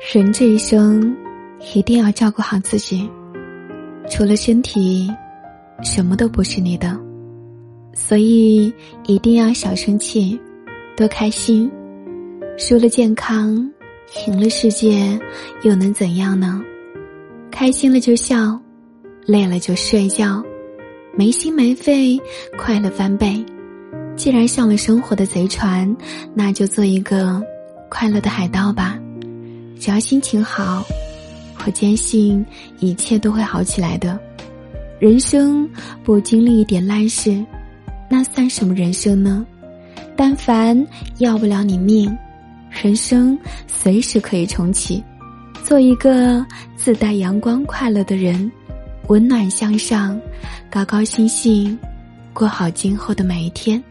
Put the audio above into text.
人这一生，一定要照顾好自己。除了身体，什么都不是你的，所以一定要少生气，多开心。输了健康，赢了世界，又能怎样呢？开心了就笑，累了就睡觉，没心没肺，快乐翻倍。既然上了生活的贼船，那就做一个快乐的海盗吧。只要心情好，我坚信一切都会好起来的。人生不经历一点烂事，那算什么人生呢？但凡要不了你命，人生随时可以重启。做一个自带阳光、快乐的人，温暖向上，高高兴兴，过好今后的每一天。